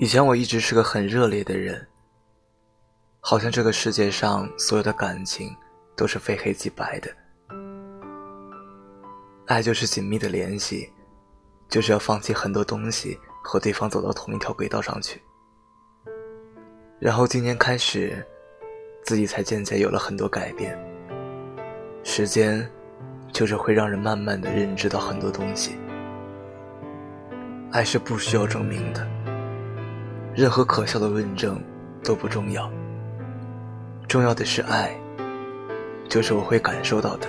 以前我一直是个很热烈的人，好像这个世界上所有的感情都是非黑即白的。爱就是紧密的联系，就是要放弃很多东西，和对方走到同一条轨道上去。然后今年开始，自己才渐渐有了很多改变。时间，就是会让人慢慢的认知到很多东西。爱是不需要证明的。任何可笑的论证都不重要，重要的是爱，就是我会感受到的。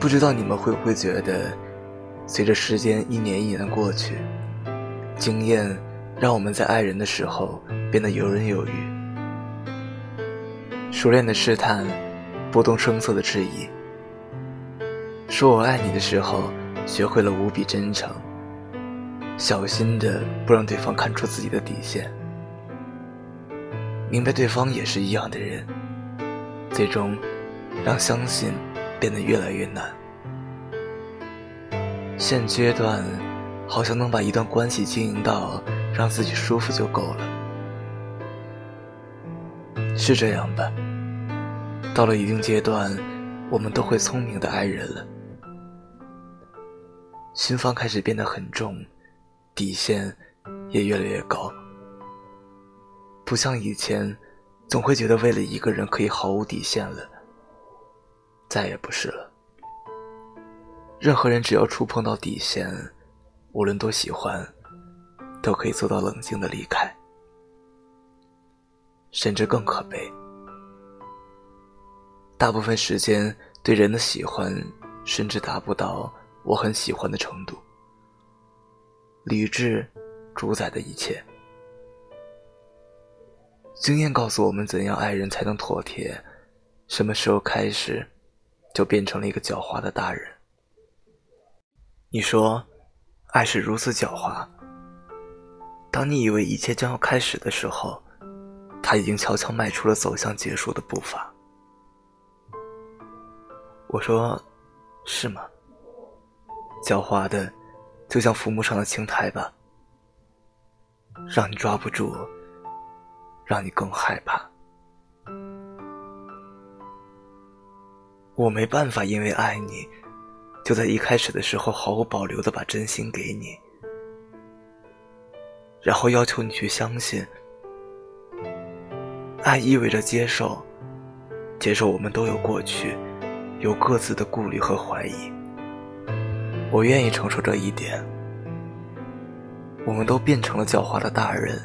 不知道你们会不会觉得，随着时间一年一年的过去，经验让我们在爱人的时候变得游刃有余，熟练的试探，不动声色的质疑，说我爱你的时候，学会了无比真诚。小心的不让对方看出自己的底线，明白对方也是一样的人，最终让相信变得越来越难。现阶段好像能把一段关系经营到让自己舒服就够了，是这样吧？到了一定阶段，我们都会聪明的爱人了，心房开始变得很重。底线也越来越高，不像以前，总会觉得为了一个人可以毫无底线了。再也不是了。任何人只要触碰到底线，无论多喜欢，都可以做到冷静的离开。甚至更可悲，大部分时间对人的喜欢，甚至达不到我很喜欢的程度。理智主宰的一切，经验告诉我们怎样爱人才能妥帖。什么时候开始，就变成了一个狡猾的大人？你说，爱是如此狡猾。当你以为一切将要开始的时候，他已经悄悄迈出了走向结束的步伐。我说，是吗？狡猾的。就像浮木上的青苔吧，让你抓不住，让你更害怕。我没办法，因为爱你，就在一开始的时候毫无保留的把真心给你，然后要求你去相信，爱意味着接受，接受我们都有过去，有各自的顾虑和怀疑。我愿意承受这一点。我们都变成了狡猾的大人，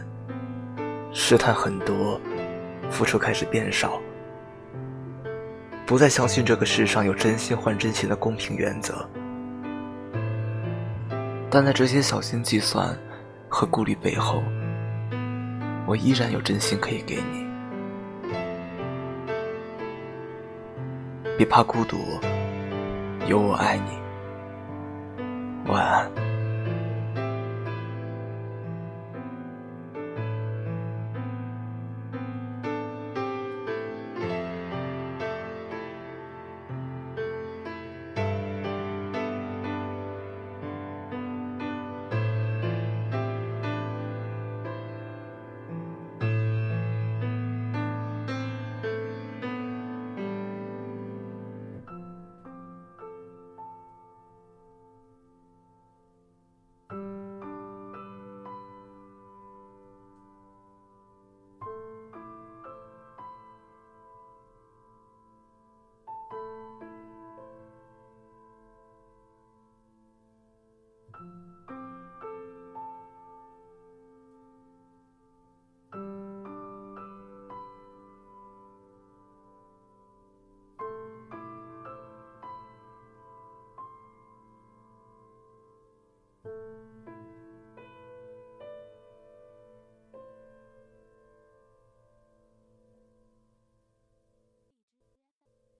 试探很多，付出开始变少，不再相信这个世上有真心换真心的公平原则。但在这些小心计算和顾虑背后，我依然有真心可以给你。别怕孤独，有我爱你。晚安。